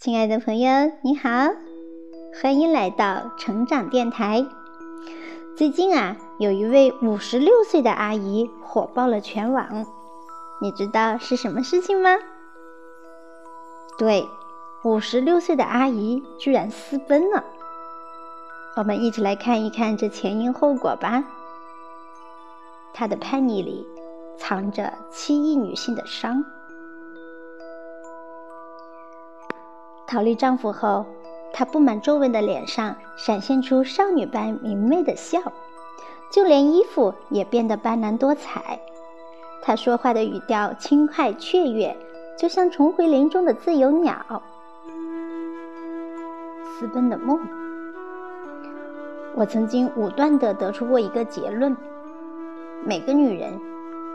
亲爱的朋友，你好，欢迎来到成长电台。最近啊，有一位五十六岁的阿姨火爆了全网，你知道是什么事情吗？对，五十六岁的阿姨居然私奔了。我们一起来看一看这前因后果吧。她的叛逆里藏着七亿女性的伤。逃离丈夫后，她布满皱纹的脸上闪现出少女般明媚的笑，就连衣服也变得斑斓多彩。她说话的语调轻快雀跃，就像重回林中的自由鸟。私奔的梦。我曾经武断地得出过一个结论：每个女人，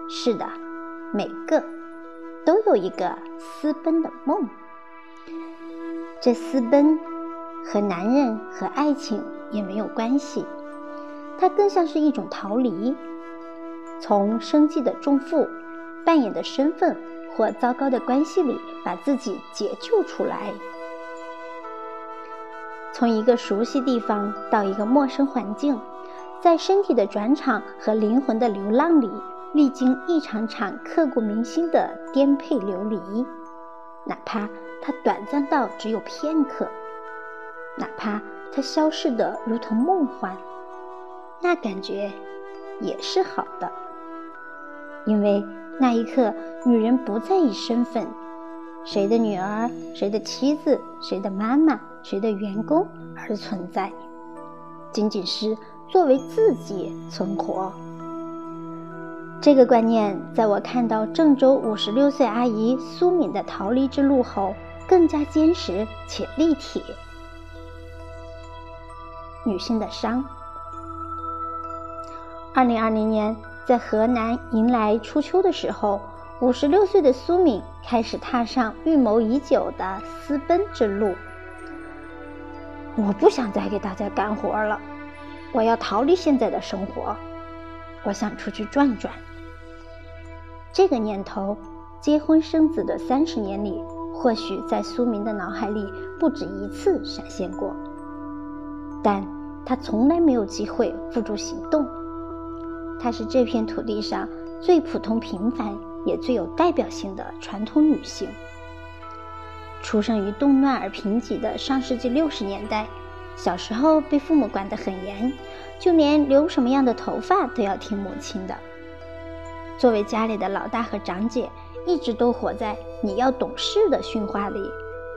是的，每个，都有一个私奔的梦。这私奔和男人和爱情也没有关系，它更像是一种逃离，从生计的重负、扮演的身份或糟糕的关系里把自己解救出来，从一个熟悉地方到一个陌生环境，在身体的转场和灵魂的流浪里，历经一场场刻骨铭心的颠沛流离，哪怕。它短暂到只有片刻，哪怕它消逝的如同梦幻，那感觉也是好的。因为那一刻，女人不在意身份，谁的女儿、谁的妻子、谁的妈妈、谁的员工而存在，仅仅是作为自己存活。这个观念，在我看到郑州五十六岁阿姨苏敏的逃离之路后。更加坚实且立体。女性的伤。二零二零年，在河南迎来初秋的时候，五十六岁的苏敏开始踏上预谋已久的私奔之路。我不想再给大家干活了，我要逃离现在的生活，我想出去转转。这个念头，结婚生子的三十年里。或许在苏明的脑海里不止一次闪现过，但他从来没有机会付诸行动。她是这片土地上最普通、平凡也最有代表性的传统女性。出生于动乱而贫瘠的上世纪六十年代，小时候被父母管得很严，就连留什么样的头发都要听母亲的。作为家里的老大和长姐。一直都活在你要懂事的训话里，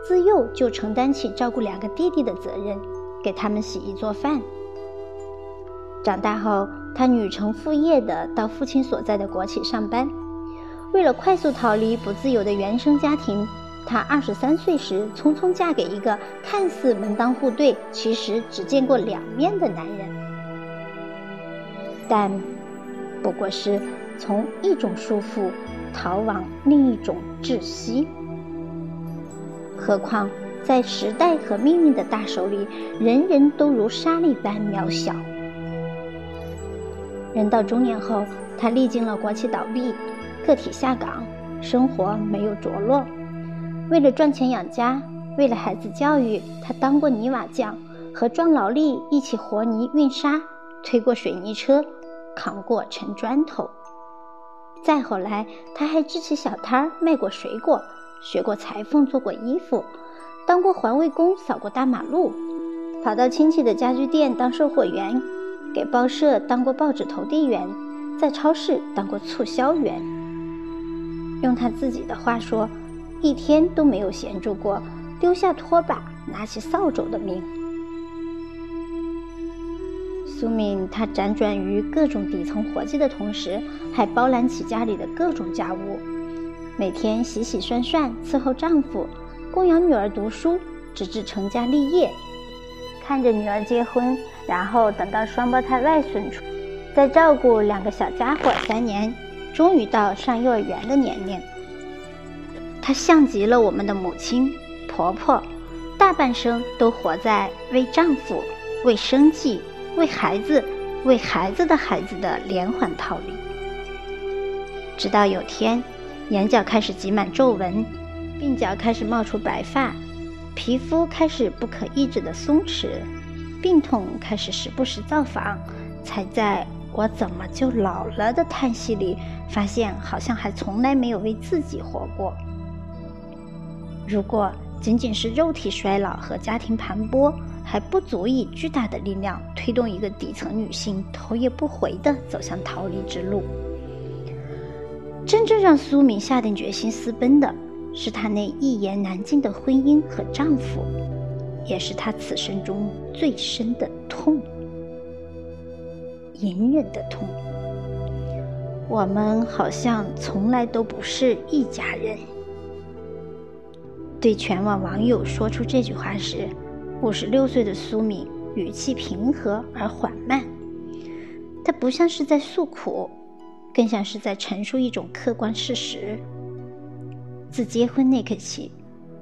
自幼就承担起照顾两个弟弟的责任，给他们洗衣做饭。长大后，他女承父业的到父亲所在的国企上班。为了快速逃离不自由的原生家庭，她二十三岁时匆匆嫁给一个看似门当户对，其实只见过两面的男人。但，不过是从一种束缚。逃往另一种窒息。何况在时代和命运的大手里，人人都如沙粒般渺小。人到中年后，他历经了国企倒闭、个体下岗，生活没有着落。为了赚钱养家，为了孩子教育，他当过泥瓦匠，和壮劳力一起和泥运沙，推过水泥车，扛过沉砖头。再后来，他还支起小摊儿卖过水果，学过裁缝，做过衣服，当过环卫工，扫过大马路，跑到亲戚的家具店当售货员，给报社当过报纸投递员，在超市当过促销员。用他自己的话说，一天都没有闲住过，丢下拖把，拿起扫帚的命。苏敏，她辗转于各种底层活计的同时，还包揽起家里的各种家务，每天洗洗涮涮，伺候丈夫，供养女儿读书，直至成家立业。看着女儿结婚，然后等到双胞胎外孙出，再照顾两个小家伙三年，终于到上幼儿园的年龄。她像极了我们的母亲、婆婆，大半生都活在为丈夫、为生计。为孩子，为孩子的孩子的连环逃离，直到有天，眼角开始挤满皱纹，鬓角开始冒出白发，皮肤开始不可抑制的松弛，病痛开始时不时造访，才在我怎么就老了的叹息里，发现好像还从来没有为自己活过。如果仅仅是肉体衰老和家庭盘剥，还不足以巨大的力量推动一个底层女性头也不回地走向逃离之路。真正让苏敏下定决心私奔的，是她那一言难尽的婚姻和丈夫，也是她此生中最深的痛，隐忍的痛。我们好像从来都不是一家人。对全网网友说出这句话时，五十六岁的苏敏语气平和而缓慢，她不像是在诉苦，更像是在陈述一种客观事实。自结婚那刻起，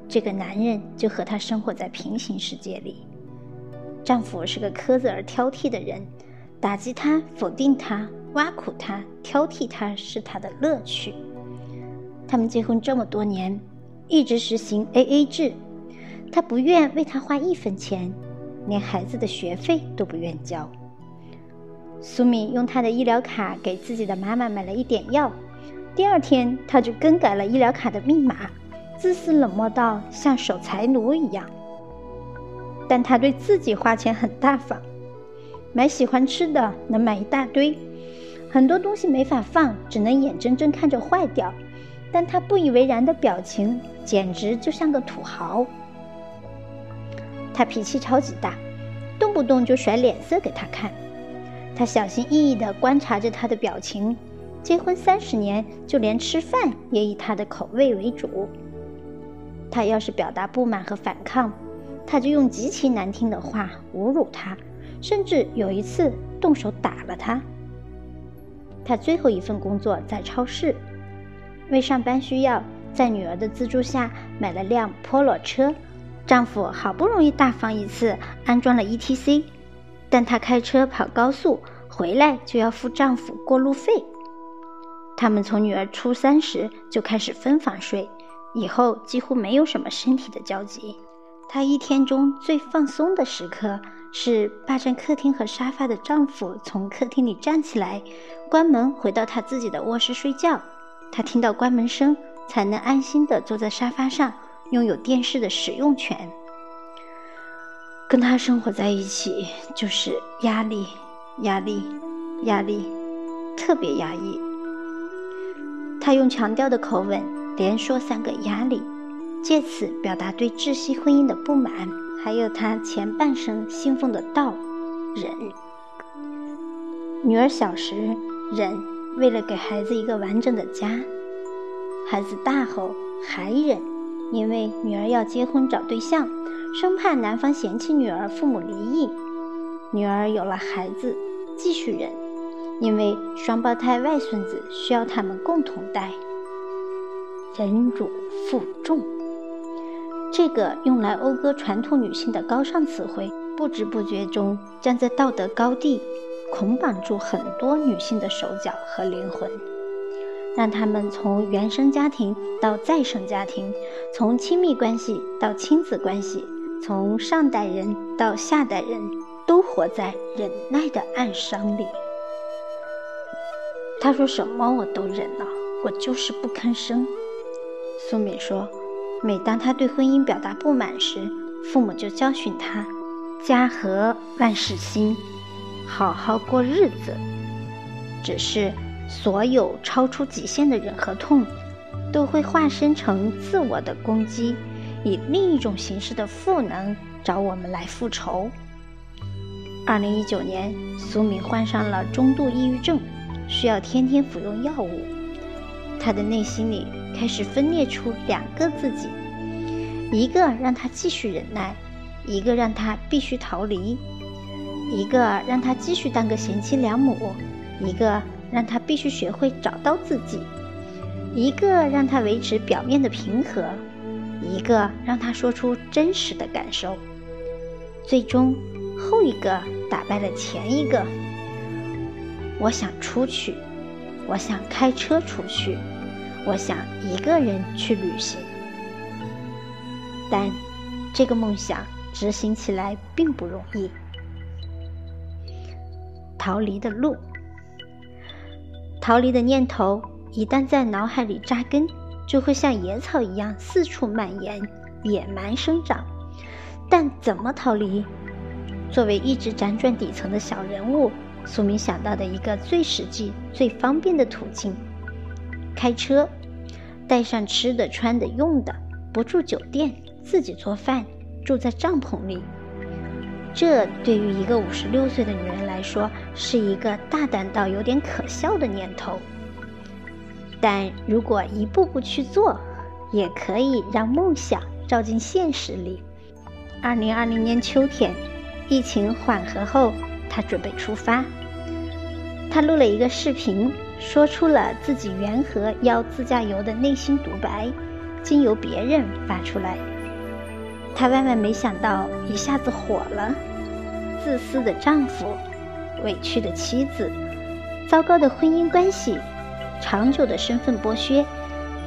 这个男人就和她生活在平行世界里。丈夫是个苛责而挑剔的人，打击她、否定她、挖苦她、挑剔她是他的乐趣。他们结婚这么多年。一直实行 A A 制，他不愿为他花一分钱，连孩子的学费都不愿交。苏敏用他的医疗卡给自己的妈妈买了一点药，第二天他就更改了医疗卡的密码，自私冷漠到像守财奴一样。但他对自己花钱很大方，买喜欢吃的能买一大堆，很多东西没法放，只能眼睁睁看着坏掉。但他不以为然的表情，简直就像个土豪。他脾气超级大，动不动就甩脸色给他看。他小心翼翼地观察着他的表情。结婚三十年，就连吃饭也以他的口味为主。他要是表达不满和反抗，他就用极其难听的话侮辱他，甚至有一次动手打了他。他最后一份工作在超市。为上班需要，在女儿的资助下买了辆 Polo 车。丈夫好不容易大方一次安装了 ETC，但他开车跑高速回来就要付丈夫过路费。他们从女儿初三时就开始分房睡，以后几乎没有什么身体的交集。她一天中最放松的时刻是霸占客厅和沙发的丈夫从客厅里站起来，关门回到他自己的卧室睡觉。他听到关门声，才能安心的坐在沙发上，拥有电视的使用权。跟他生活在一起，就是压力，压力，压力，特别压抑。他用强调的口吻连说三个压力，借此表达对窒息婚姻的不满，还有他前半生信奉的道忍。女儿小时忍。为了给孩子一个完整的家，孩子大后还忍，因为女儿要结婚找对象，生怕男方嫌弃女儿，父母离异。女儿有了孩子，继续忍，因为双胞胎外孙子需要他们共同带。忍辱负重，这个用来讴歌传统女性的高尚词汇，不知不觉中站在道德高地。捆绑住很多女性的手脚和灵魂，让他们从原生家庭到再生家庭，从亲密关系到亲子关系，从上代人到下代人，都活在忍耐的暗伤里。他说什么我都忍了，我就是不吭声。苏敏说，每当他对婚姻表达不满时，父母就教训他：家和万事兴。好好过日子，只是所有超出极限的忍和痛，都会化身成自我的攻击，以另一种形式的赋能找我们来复仇。二零一九年，苏敏患上了中度抑郁症，需要天天服用药物。她的内心里开始分裂出两个自己，一个让她继续忍耐，一个让她必须逃离。一个让他继续当个贤妻良母，一个让他必须学会找到自己，一个让他维持表面的平和，一个让他说出真实的感受。最终，后一个打败了前一个。我想出去，我想开车出去，我想一个人去旅行，但这个梦想执行起来并不容易。逃离的路，逃离的念头一旦在脑海里扎根，就会像野草一样四处蔓延，野蛮生长。但怎么逃离？作为一直辗转底层的小人物，苏明想到的一个最实际、最方便的途径：开车，带上吃的、穿的、用的，不住酒店，自己做饭，住在帐篷里。这对于一个五十六岁的女人来说，是一个大胆到有点可笑的念头。但如果一步步去做，也可以让梦想照进现实里。二零二零年秋天，疫情缓和后，他准备出发。他录了一个视频，说出了自己缘何要自驾游的内心独白，经由别人发出来。她万万没想到，一下子火了。自私的丈夫，委屈的妻子，糟糕的婚姻关系，长久的身份剥削，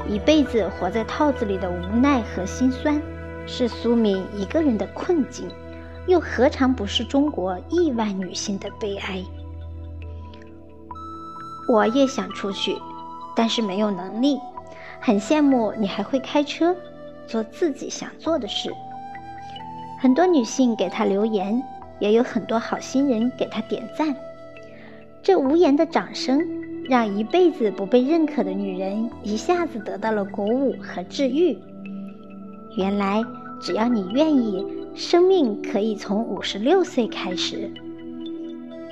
一辈子活在套子里的无奈和心酸。是苏敏一个人的困境，又何尝不是中国亿万女性的悲哀？我也想出去，但是没有能力。很羡慕你还会开车，做自己想做的事。很多女性给他留言，也有很多好心人给他点赞。这无言的掌声，让一辈子不被认可的女人一下子得到了鼓舞和治愈。原来，只要你愿意，生命可以从五十六岁开始。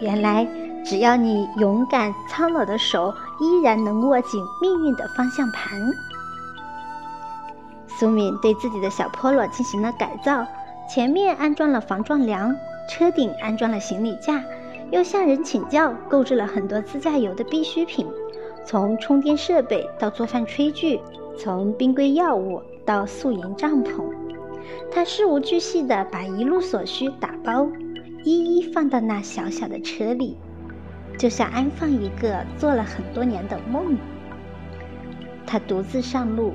原来，只要你勇敢，苍老的手依然能握紧命运的方向盘。苏敏对自己的小 Polo 进行了改造，前面安装了防撞梁，车顶安装了行李架，又向人请教购置了很多自驾游的必需品，从充电设备到做饭炊具，从冰柜药物。到宿营帐篷，他事无巨细地把一路所需打包，一一放到那小小的车里，就像安放一个做了很多年的梦。他独自上路，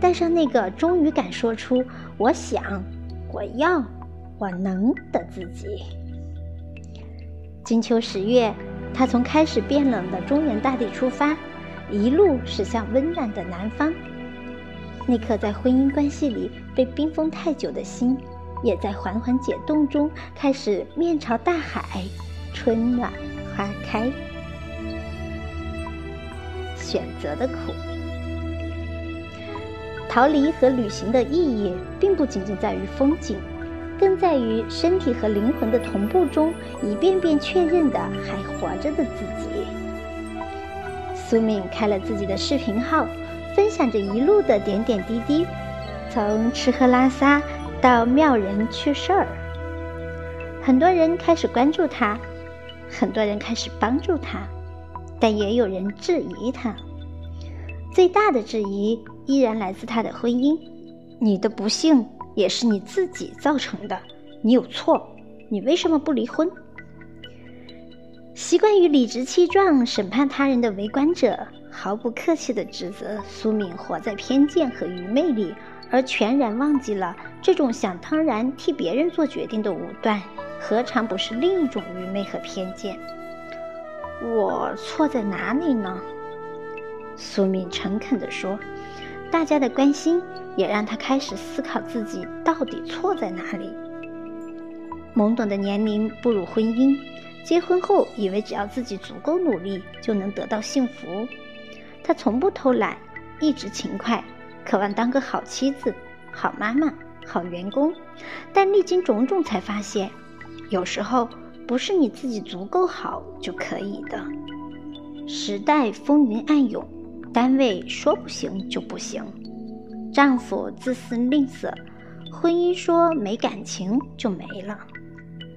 带上那个终于敢说出“我想，我要，我能”的自己。金秋十月，他从开始变冷的中原大地出发，一路驶向温暖的南方。那颗在婚姻关系里被冰封太久的心，也在缓缓解冻中开始面朝大海，春暖花开。选择的苦，逃离和旅行的意义，并不仅仅在于风景，更在于身体和灵魂的同步中，一遍遍确认的还活着的自己。苏敏开了自己的视频号。分享着一路的点点滴滴，从吃喝拉撒到妙人趣事儿。很多人开始关注他，很多人开始帮助他，但也有人质疑他。最大的质疑依然来自他的婚姻：你的不幸也是你自己造成的，你有错，你为什么不离婚？习惯于理直气壮审判他人的围观者。毫不客气地指责苏敏活在偏见和愚昧里，而全然忘记了这种想当然替别人做决定的武断，何尝不是另一种愚昧和偏见？我错在哪里呢？苏敏诚恳地说：“大家的关心也让他开始思考自己到底错在哪里。”懵懂的年龄步入婚姻，结婚后以为只要自己足够努力就能得到幸福。他从不偷懒，一直勤快，渴望当个好妻子、好妈妈、好员工。但历经种种，才发现，有时候不是你自己足够好就可以的。时代风云暗涌，单位说不行就不行，丈夫自私吝啬，婚姻说没感情就没了。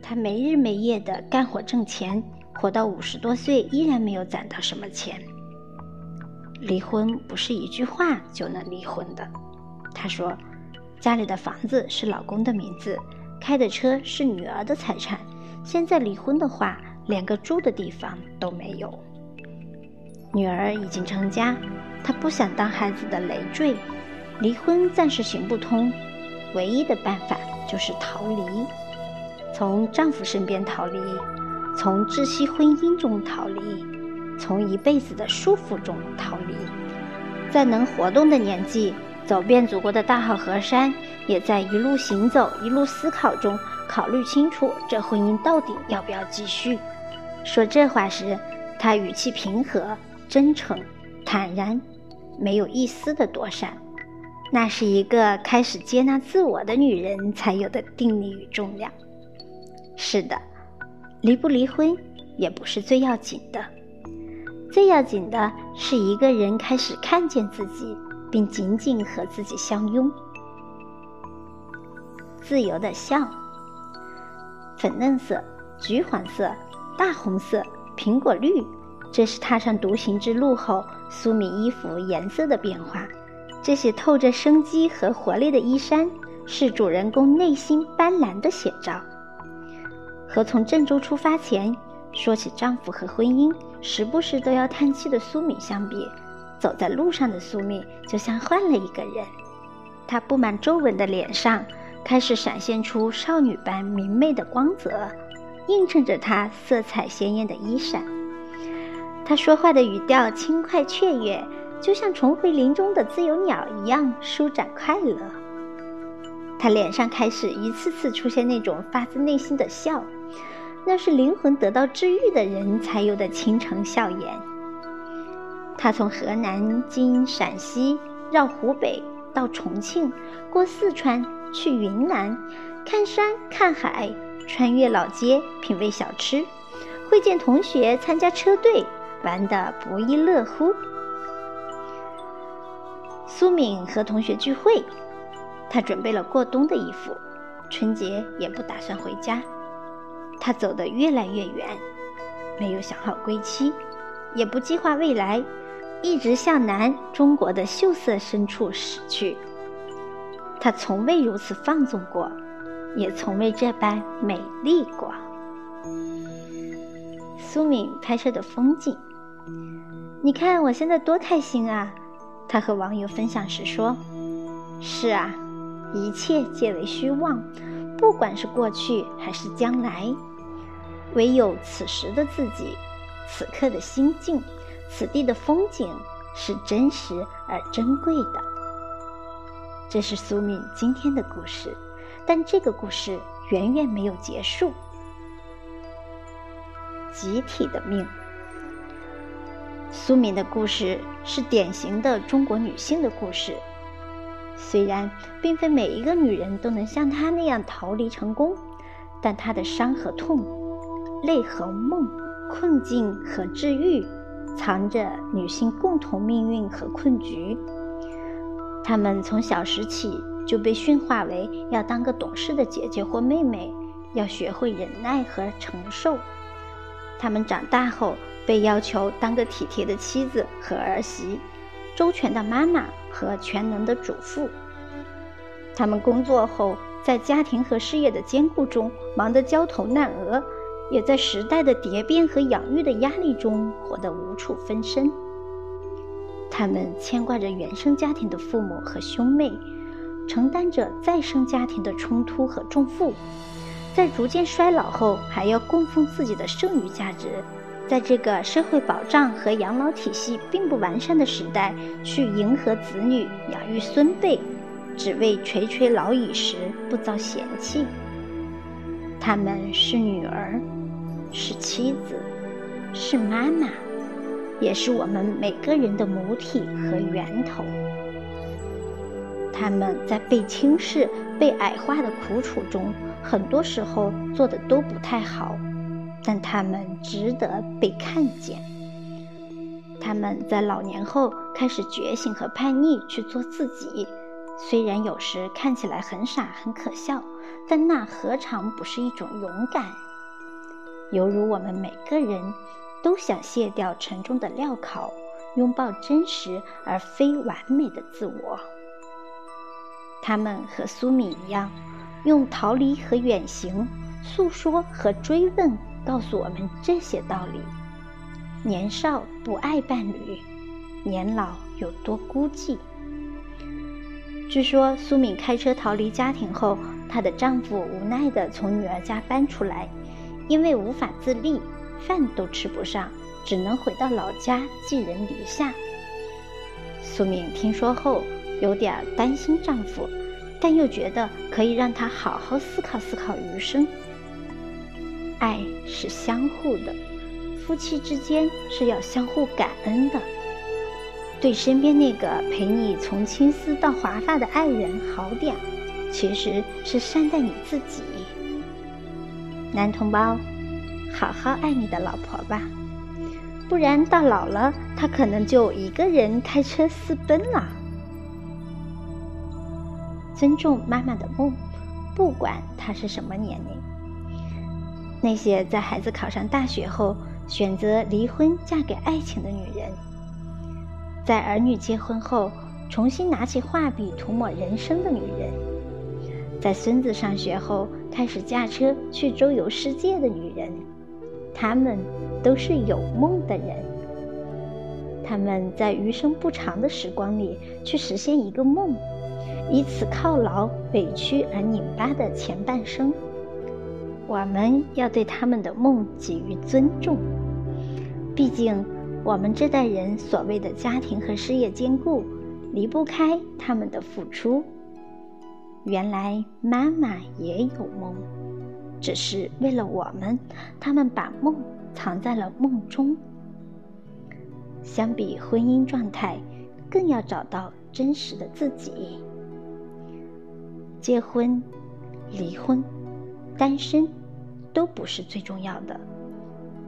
她没日没夜的干活挣钱，活到五十多岁依然没有攒到什么钱。离婚不是一句话就能离婚的。她说：“家里的房子是老公的名字，开的车是女儿的财产。现在离婚的话，连个住的地方都没有。女儿已经成家，她不想当孩子的累赘。离婚暂时行不通，唯一的办法就是逃离，从丈夫身边逃离，从窒息婚姻中逃离，从一辈子的束缚中逃离。在能活动的年纪，走遍祖国的大好河山，也在一路行走、一路思考中考虑清楚这婚姻到底要不要继续。说这话时，他语气平和、真诚、坦然，没有一丝的躲闪。那是一个开始接纳自我的女人才有的定力与重量。是的，离不离婚也不是最要紧的，最要紧的是一个人开始看见自己，并紧紧和自己相拥。自由的笑，粉嫩色、橘黄色、大红色、苹果绿，这是踏上独行之路后苏敏衣服颜色的变化。这些透着生机和活力的衣衫，是主人公内心斑斓的写照。和从郑州出发前说起丈夫和婚姻，时不时都要叹气的苏敏相比，走在路上的苏敏就像换了一个人。她布满皱纹的脸上开始闪现出少女般明媚的光泽，映衬着她色彩鲜艳的衣衫。他说话的语调轻快雀跃。就像重回林中的自由鸟一样舒展快乐，他脸上开始一次次出现那种发自内心的笑，那是灵魂得到治愈的人才有的倾城笑颜。他从河南经陕西绕湖北到重庆，过四川去云南，看山看海，穿越老街品味小吃，会见同学参加车队，玩得不亦乐乎。苏敏和同学聚会，她准备了过冬的衣服，春节也不打算回家。她走得越来越远，没有想好归期，也不计划未来，一直向南中国的秀色深处驶去。她从未如此放纵过，也从未这般美丽过。苏敏拍摄的风景，你看我现在多开心啊！他和网友分享时说：“是啊，一切皆为虚妄，不管是过去还是将来，唯有此时的自己，此刻的心境，此地的风景是真实而珍贵的。”这是苏敏今天的故事，但这个故事远远没有结束。集体的命。苏敏的故事是典型的中国女性的故事，虽然并非每一个女人都能像她那样逃离成功，但她的伤和痛、泪和梦、困境和治愈，藏着女性共同命运和困局。她们从小时起就被驯化为要当个懂事的姐姐或妹妹，要学会忍耐和承受。她们长大后。被要求当个体贴的妻子和儿媳，周全的妈妈和全能的主妇。他们工作后，在家庭和事业的兼顾中忙得焦头烂额，也在时代的蝶变和养育的压力中活得无处分身。他们牵挂着原生家庭的父母和兄妹，承担着再生家庭的冲突和重负，在逐渐衰老后，还要供奉自己的剩余价值。在这个社会保障和养老体系并不完善的时代，去迎合子女、养育孙辈，只为垂垂老矣时不遭嫌弃。他们是女儿，是妻子，是妈妈，也是我们每个人的母体和源头。他们在被轻视、被矮化的苦楚中，很多时候做的都不太好。但他们值得被看见。他们在老年后开始觉醒和叛逆，去做自己。虽然有时看起来很傻很可笑，但那何尝不是一种勇敢？犹如我们每个人都想卸掉沉重的镣铐，拥抱真实而非完美的自我。他们和苏米一样，用逃离和远行，诉说和追问。告诉我们这些道理：年少不爱伴侣，年老有多孤寂。据说苏敏开车逃离家庭后，她的丈夫无奈地从女儿家搬出来，因为无法自立，饭都吃不上，只能回到老家寄人篱下。苏敏听说后，有点担心丈夫，但又觉得可以让他好好思考思考余生。爱是相互的，夫妻之间是要相互感恩的。对身边那个陪你从青丝到华发的爱人好点，其实是善待你自己。男同胞，好好爱你的老婆吧，不然到老了，她可能就一个人开车私奔了。尊重妈妈的梦，不管她是什么年龄。那些在孩子考上大学后选择离婚嫁给爱情的女人。在儿女结婚后，重新拿起画笔涂抹人生的女人；在孙子上学后，开始驾车去周游世界的女人，她们都是有梦的人。他们在余生不长的时光里去实现一个梦，以此犒劳委屈而拧巴的前半生。我们要对他们的梦给予尊重，毕竟。我们这代人所谓的家庭和事业兼顾，离不开他们的付出。原来妈妈也有梦，只是为了我们，他们把梦藏在了梦中。相比婚姻状态，更要找到真实的自己。结婚、离婚、单身，都不是最重要的，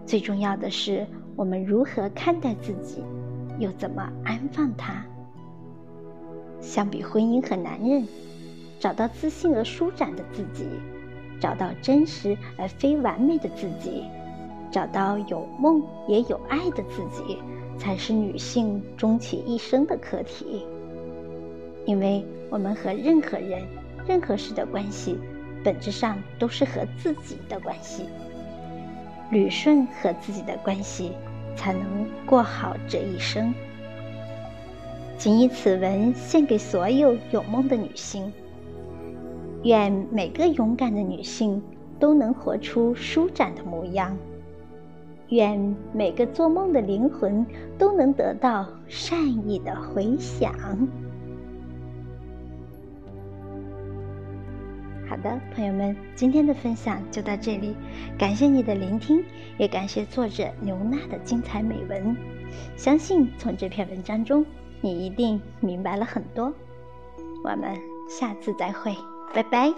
最重要的是。我们如何看待自己，又怎么安放它？相比婚姻和男人，找到自信而舒展的自己，找到真实而非完美的自己，找到有梦也有爱的自己，才是女性终其一生的课题。因为我们和任何人、任何事的关系，本质上都是和自己的关系。捋顺和自己的关系，才能过好这一生。谨以此文献给所有有梦的女性，愿每个勇敢的女性都能活出舒展的模样，愿每个做梦的灵魂都能得到善意的回响。好的，朋友们，今天的分享就到这里，感谢你的聆听，也感谢作者刘娜的精彩美文。相信从这篇文章中，你一定明白了很多。我们下次再会，拜拜。